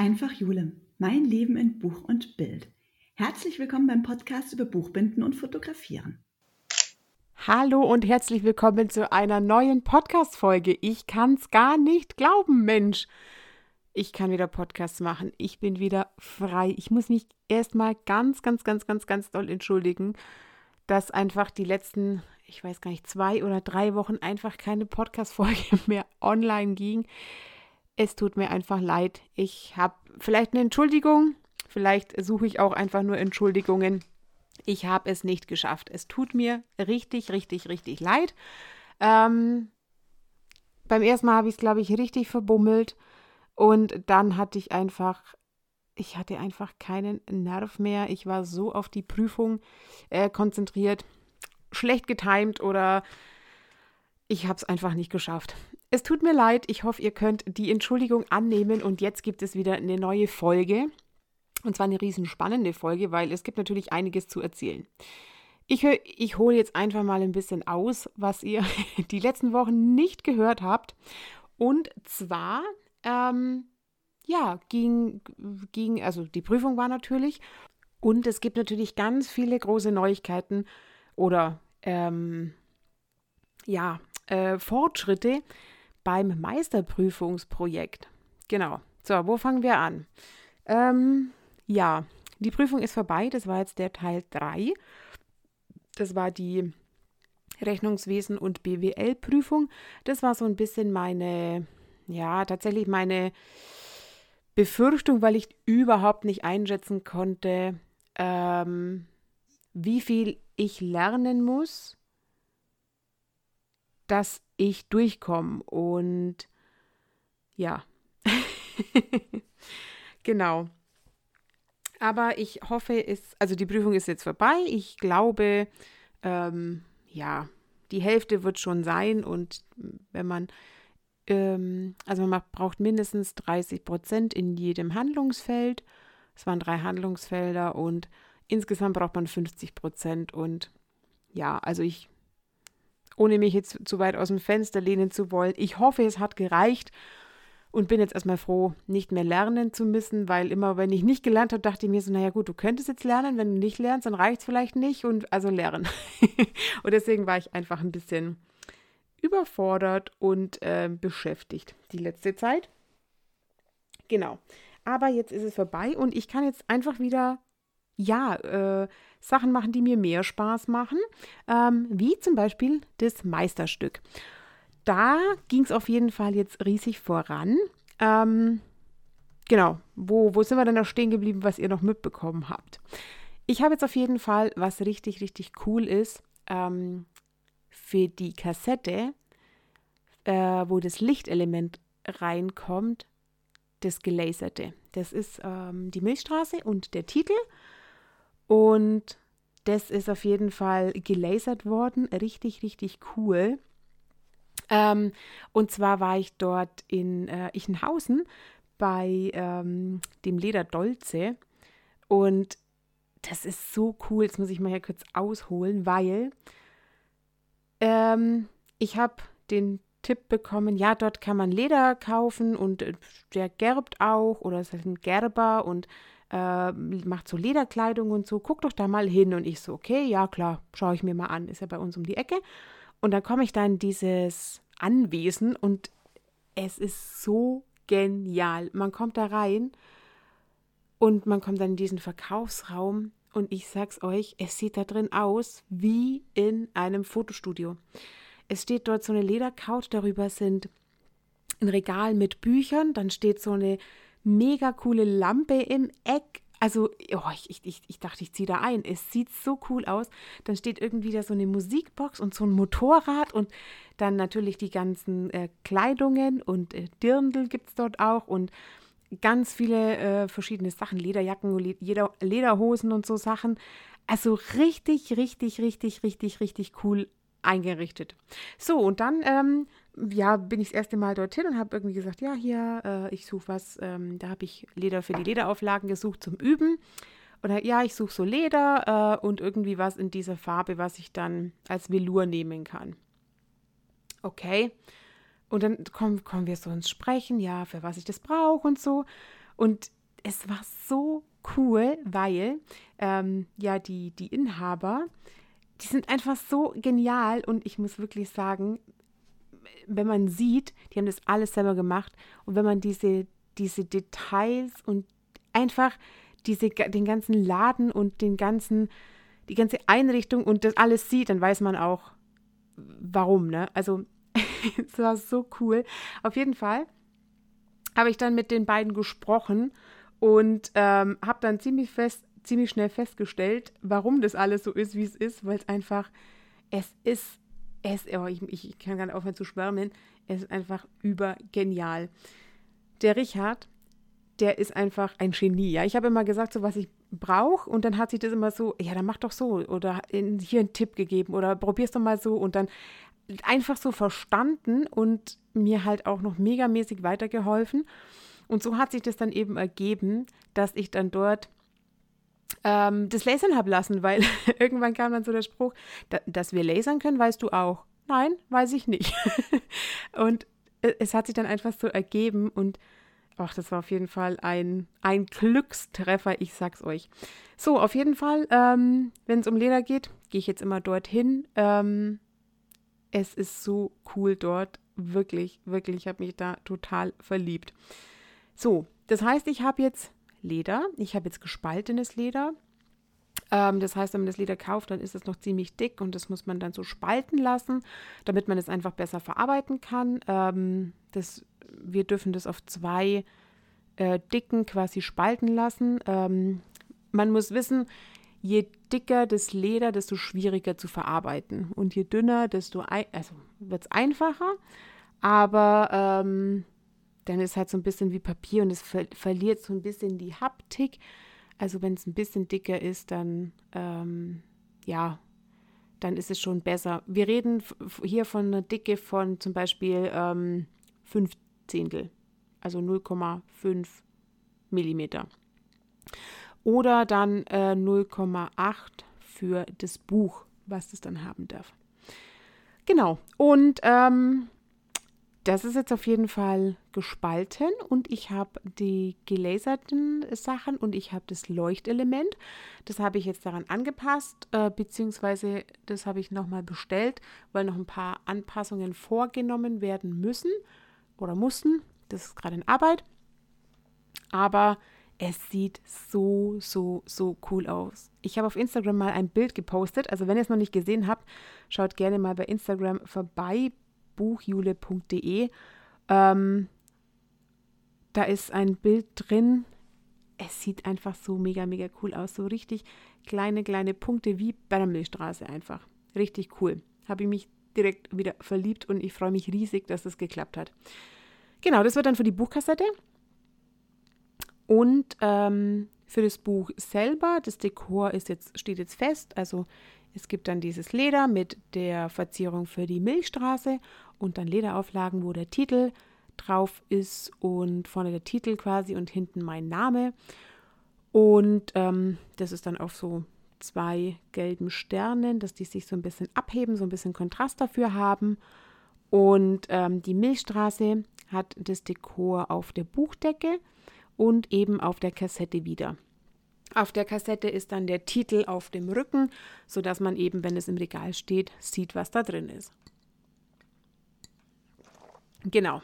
Einfach Jule, mein Leben in Buch und Bild. Herzlich willkommen beim Podcast über Buchbinden und Fotografieren. Hallo und herzlich willkommen zu einer neuen Podcast-Folge. Ich kann's gar nicht glauben, Mensch. Ich kann wieder Podcasts machen. Ich bin wieder frei. Ich muss mich erstmal ganz, ganz, ganz, ganz, ganz doll entschuldigen, dass einfach die letzten, ich weiß gar nicht, zwei oder drei Wochen einfach keine Podcast-Folge mehr online ging. Es tut mir einfach leid. Ich habe vielleicht eine Entschuldigung. Vielleicht suche ich auch einfach nur Entschuldigungen. Ich habe es nicht geschafft. Es tut mir richtig, richtig, richtig leid. Ähm, beim ersten Mal habe ich es, glaube ich, richtig verbummelt. Und dann hatte ich einfach, ich hatte einfach keinen Nerv mehr. Ich war so auf die Prüfung äh, konzentriert, schlecht getimt oder ich habe es einfach nicht geschafft. Es tut mir leid, ich hoffe, ihr könnt die Entschuldigung annehmen und jetzt gibt es wieder eine neue Folge. Und zwar eine riesen spannende Folge, weil es gibt natürlich einiges zu erzählen. Ich, ich hole jetzt einfach mal ein bisschen aus, was ihr die letzten Wochen nicht gehört habt. Und zwar, ähm, ja, ging, ging, also die Prüfung war natürlich. Und es gibt natürlich ganz viele große Neuigkeiten oder, ähm, ja, äh, Fortschritte, beim Meisterprüfungsprojekt. Genau. So, wo fangen wir an? Ähm, ja, die Prüfung ist vorbei. Das war jetzt der Teil 3. Das war die Rechnungswesen- und BWL-Prüfung. Das war so ein bisschen meine, ja, tatsächlich meine Befürchtung, weil ich überhaupt nicht einschätzen konnte, ähm, wie viel ich lernen muss, dass ich durchkomme. Und ja, genau. Aber ich hoffe, es, also die Prüfung ist jetzt vorbei. Ich glaube, ähm, ja, die Hälfte wird schon sein. Und wenn man, ähm, also man braucht mindestens 30 Prozent in jedem Handlungsfeld. Es waren drei Handlungsfelder und insgesamt braucht man 50 Prozent. Und ja, also ich ohne mich jetzt zu weit aus dem Fenster lehnen zu wollen. Ich hoffe, es hat gereicht und bin jetzt erstmal froh, nicht mehr lernen zu müssen, weil immer, wenn ich nicht gelernt habe, dachte ich mir so, naja gut, du könntest jetzt lernen, wenn du nicht lernst, dann reicht es vielleicht nicht und also lernen. und deswegen war ich einfach ein bisschen überfordert und äh, beschäftigt die letzte Zeit. Genau. Aber jetzt ist es vorbei und ich kann jetzt einfach wieder ja, äh, Sachen machen, die mir mehr Spaß machen, ähm, wie zum Beispiel das Meisterstück. Da ging es auf jeden Fall jetzt riesig voran. Ähm, genau, wo, wo sind wir denn noch stehen geblieben, was ihr noch mitbekommen habt? Ich habe jetzt auf jeden Fall, was richtig, richtig cool ist, ähm, für die Kassette, äh, wo das Lichtelement reinkommt, das Gelaserte. Das ist ähm, die Milchstraße und der Titel. Und das ist auf jeden Fall gelasert worden. Richtig, richtig cool. Ähm, und zwar war ich dort in äh, Ichenhausen bei ähm, dem Leder Dolce. Und das ist so cool. Jetzt muss ich mal hier kurz ausholen, weil ähm, ich habe den Tipp bekommen, ja, dort kann man Leder kaufen und äh, der gerbt auch oder es ist ein Gerber und äh, macht so Lederkleidung und so, guck doch da mal hin. Und ich so, okay, ja klar, schaue ich mir mal an, ist ja bei uns um die Ecke. Und dann komme ich da in dieses Anwesen und es ist so genial. Man kommt da rein und man kommt dann in diesen Verkaufsraum und ich sag's euch, es sieht da drin aus wie in einem Fotostudio. Es steht dort so eine Ledercouch, darüber sind ein Regal mit Büchern, dann steht so eine mega coole Lampe im Eck. Also, oh, ich, ich, ich dachte, ich ziehe da ein. Es sieht so cool aus. Dann steht irgendwie da so eine Musikbox und so ein Motorrad und dann natürlich die ganzen äh, Kleidungen und äh, Dirndl gibt es dort auch und ganz viele äh, verschiedene Sachen, Lederjacken, Leder, Lederhosen und so Sachen. Also richtig, richtig, richtig, richtig, richtig cool eingerichtet. So, und dann ähm, ja, bin ich das erste Mal dorthin und habe irgendwie gesagt, ja, hier, äh, ich suche was. Ähm, da habe ich Leder für die Lederauflagen gesucht zum Üben. Oder ja, ich suche so Leder äh, und irgendwie was in dieser Farbe, was ich dann als Velour nehmen kann. Okay. Und dann kommen, kommen wir so ins Sprechen, ja, für was ich das brauche und so. Und es war so cool, weil ähm, ja die, die Inhaber, die sind einfach so genial und ich muss wirklich sagen, wenn man sieht, die haben das alles selber gemacht und wenn man diese, diese Details und einfach diese, den ganzen Laden und den ganzen, die ganze Einrichtung und das alles sieht, dann weiß man auch, warum, ne? Also, es war so cool. Auf jeden Fall habe ich dann mit den beiden gesprochen und ähm, habe dann ziemlich fest, ziemlich schnell festgestellt, warum das alles so ist, wie es ist, weil es einfach, es ist, es, oh, ich, ich kann gar nicht aufhören zu schwärmen, es ist einfach übergenial. Der Richard, der ist einfach ein Genie. Ja, ich habe immer gesagt, so was ich brauche und dann hat sich das immer so, ja, dann mach doch so oder hier einen Tipp gegeben oder probier's doch mal so und dann einfach so verstanden und mir halt auch noch megamäßig weitergeholfen. Und so hat sich das dann eben ergeben, dass ich dann dort ähm, das Lasern habe lassen, weil irgendwann kam dann so der Spruch, da, dass wir lasern können, weißt du auch. Nein, weiß ich nicht. und es hat sich dann einfach so ergeben und ach, das war auf jeden Fall ein, ein Glückstreffer, ich sag's euch. So, auf jeden Fall, ähm, wenn es um Leder geht, gehe ich jetzt immer dorthin. Ähm, es ist so cool dort. Wirklich, wirklich, ich habe mich da total verliebt. So, das heißt, ich habe jetzt Leder. Ich habe jetzt gespaltenes Leder. Ähm, das heißt, wenn man das Leder kauft, dann ist es noch ziemlich dick und das muss man dann so spalten lassen, damit man es einfach besser verarbeiten kann. Ähm, das, wir dürfen das auf zwei äh, Dicken quasi spalten lassen. Ähm, man muss wissen, je dicker das Leder, desto schwieriger zu verarbeiten. Und je dünner, desto ein, also wird es einfacher. Aber ähm, dann ist halt so ein bisschen wie Papier und es ver verliert so ein bisschen die Haptik. Also wenn es ein bisschen dicker ist, dann ähm, ja, dann ist es schon besser. Wir reden hier von einer Dicke von zum Beispiel ähm, 5 Zehntel, also 0,5 Millimeter oder dann äh, 0,8 für das Buch, was das dann haben darf. Genau, und ähm, das ist jetzt auf jeden Fall gespalten und ich habe die gelaserten Sachen und ich habe das Leuchtelement. Das habe ich jetzt daran angepasst, äh, beziehungsweise das habe ich nochmal bestellt, weil noch ein paar Anpassungen vorgenommen werden müssen oder mussten. Das ist gerade in Arbeit. Aber es sieht so, so, so cool aus. Ich habe auf Instagram mal ein Bild gepostet. Also wenn ihr es noch nicht gesehen habt, schaut gerne mal bei Instagram vorbei, buchjule.de. Ähm, da ist ein Bild drin. Es sieht einfach so mega, mega cool aus. So richtig kleine, kleine Punkte wie bei einfach. Richtig cool. Habe ich mich direkt wieder verliebt und ich freue mich riesig, dass das geklappt hat. Genau, das wird dann für die Buchkassette. Und ähm, für das Buch selber, das Dekor ist jetzt, steht jetzt fest. Also es gibt dann dieses Leder mit der Verzierung für die Milchstraße und dann Lederauflagen, wo der Titel drauf ist und vorne der Titel quasi und hinten mein Name. Und ähm, das ist dann auf so zwei gelben Sternen, dass die sich so ein bisschen abheben, so ein bisschen Kontrast dafür haben. Und ähm, die Milchstraße hat das Dekor auf der Buchdecke und eben auf der Kassette wieder. Auf der Kassette ist dann der Titel auf dem Rücken, sodass man eben, wenn es im Regal steht, sieht, was da drin ist. Genau.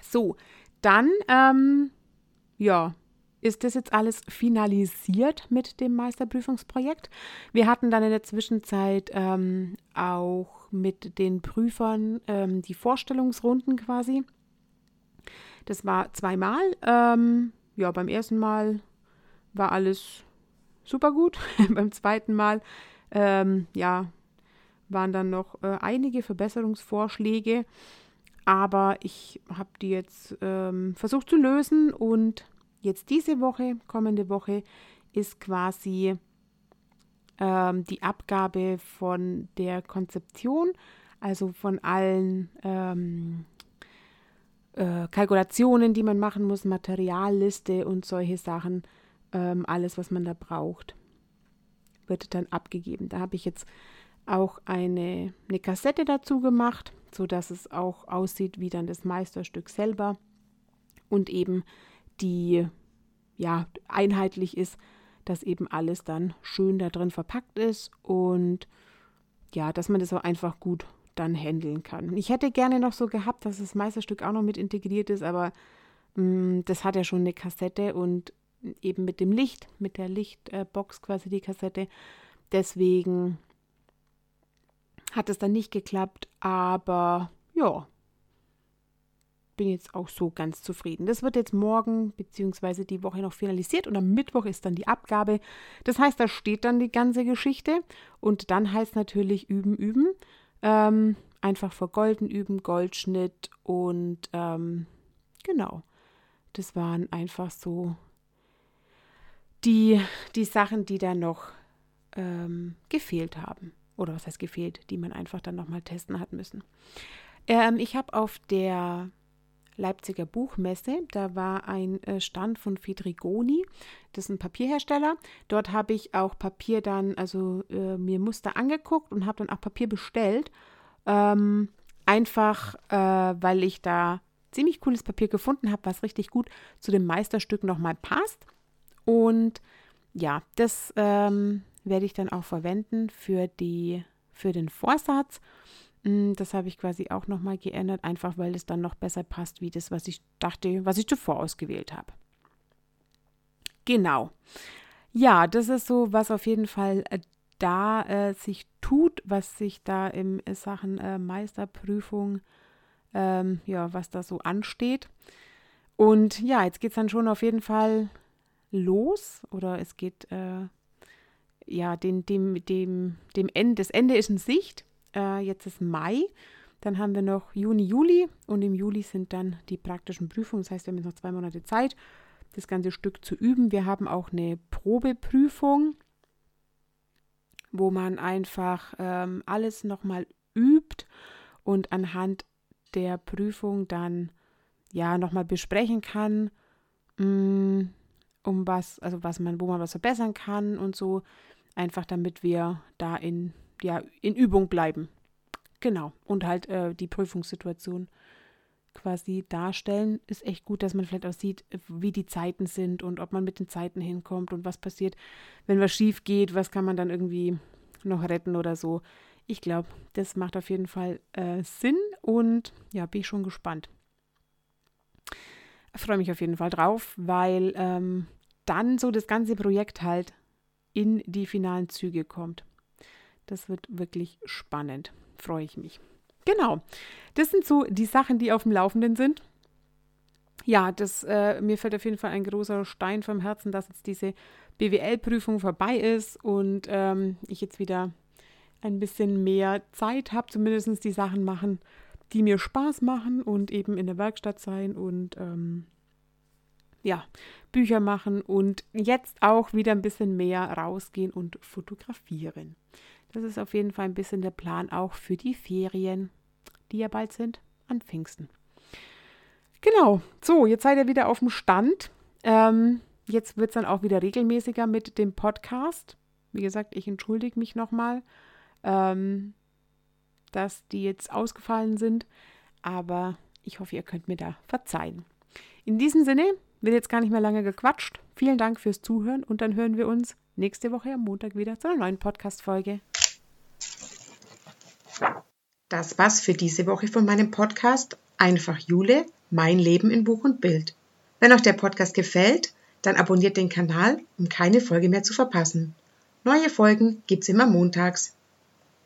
So, dann, ähm, ja, ist das jetzt alles finalisiert mit dem Meisterprüfungsprojekt. Wir hatten dann in der Zwischenzeit ähm, auch mit den Prüfern ähm, die Vorstellungsrunden quasi. Das war zweimal. Ähm, ja, beim ersten Mal war alles super gut. beim zweiten Mal, ähm, ja, waren dann noch äh, einige Verbesserungsvorschläge. Aber ich habe die jetzt ähm, versucht zu lösen und jetzt diese Woche, kommende Woche, ist quasi ähm, die Abgabe von der Konzeption, also von allen ähm, äh, Kalkulationen, die man machen muss, Materialliste und solche Sachen, ähm, alles, was man da braucht, wird dann abgegeben. Da habe ich jetzt auch eine, eine Kassette dazu gemacht, sodass es auch aussieht wie dann das Meisterstück selber und eben die ja einheitlich ist, dass eben alles dann schön da drin verpackt ist und ja, dass man das auch einfach gut dann handeln kann. Ich hätte gerne noch so gehabt, dass das Meisterstück auch noch mit integriert ist, aber mh, mm, das hat ja schon eine Kassette und eben mit dem Licht, mit der Lichtbox quasi die Kassette. Deswegen hat es dann nicht geklappt, aber ja, bin jetzt auch so ganz zufrieden. Das wird jetzt morgen bzw. die Woche noch finalisiert und am Mittwoch ist dann die Abgabe. Das heißt, da steht dann die ganze Geschichte und dann heißt natürlich üben, üben. Ähm, einfach vergolden üben, Goldschnitt und ähm, genau. Das waren einfach so die, die Sachen, die da noch ähm, gefehlt haben. Oder was heißt gefehlt, die man einfach dann nochmal testen hat müssen. Ähm, ich habe auf der Leipziger Buchmesse. Da war ein äh, Stand von Fedrigoni, das ist ein Papierhersteller. Dort habe ich auch Papier dann, also äh, mir Muster angeguckt und habe dann auch Papier bestellt. Ähm, einfach, äh, weil ich da ziemlich cooles Papier gefunden habe, was richtig gut zu dem Meisterstück nochmal passt. Und ja, das ähm, werde ich dann auch verwenden für, die, für den Vorsatz. Mm, das habe ich quasi auch nochmal geändert, einfach weil es dann noch besser passt, wie das, was ich dachte, was ich zuvor ausgewählt habe. Genau. Ja, das ist so, was auf jeden Fall äh, da äh, sich tut, was sich da in äh, Sachen äh, Meisterprüfung, ähm, ja, was da so ansteht. Und ja, jetzt geht es dann schon auf jeden Fall los oder es geht, äh, ja, dem, dem, dem, dem Ende, das Ende ist in Sicht. Äh, jetzt ist Mai. Dann haben wir noch Juni, Juli und im Juli sind dann die praktischen Prüfungen. Das heißt, wir haben jetzt noch zwei Monate Zeit, das ganze Stück zu üben. Wir haben auch eine Probeprüfung, wo man einfach ähm, alles nochmal übt und anhand der Prüfung dann ja nochmal besprechen kann, mh, mm, um was, also was man, wo man was verbessern kann und so. Einfach damit wir da in ja, in Übung bleiben. Genau. Und halt äh, die Prüfungssituation quasi darstellen. Ist echt gut, dass man vielleicht auch sieht, wie die Zeiten sind und ob man mit den Zeiten hinkommt und was passiert, wenn was schief geht, was kann man dann irgendwie noch retten oder so. Ich glaube, das macht auf jeden Fall äh, Sinn und ja, bin ich schon gespannt. Freue mich auf jeden Fall drauf, weil ähm, dann so das ganze Projekt halt in die finalen Züge kommt. Das wird wirklich spannend. Freue ich mich. Genau. Das sind so die Sachen, die auf dem Laufenden sind. Ja, das, äh, mir fällt auf jeden Fall ein großer Stein vom Herzen, dass jetzt diese BWL-Prüfung vorbei ist und ähm, ich jetzt wieder ein bisschen mehr Zeit habe, zumindest die Sachen machen, die mir Spaß machen und eben in der Werkstatt sein und ähm, ja, Bücher machen und jetzt auch wieder ein bisschen mehr rausgehen und fotografieren. Das ist auf jeden Fall ein bisschen der Plan auch für die Ferien, die ja bald sind, an Pfingsten. Genau, so, jetzt seid ihr wieder auf dem Stand. Ähm, jetzt wird es dann auch wieder regelmäßiger mit dem Podcast. Wie gesagt, ich entschuldige mich nochmal, ähm, dass die jetzt ausgefallen sind, aber ich hoffe, ihr könnt mir da verzeihen. In diesem Sinne wird jetzt gar nicht mehr lange gequatscht. Vielen Dank fürs Zuhören und dann hören wir uns nächste Woche am Montag wieder zu einer neuen Podcast-Folge. Das war's für diese Woche von meinem Podcast Einfach Jule, mein Leben in Buch und Bild. Wenn euch der Podcast gefällt, dann abonniert den Kanal, um keine Folge mehr zu verpassen. Neue Folgen gibt's immer montags.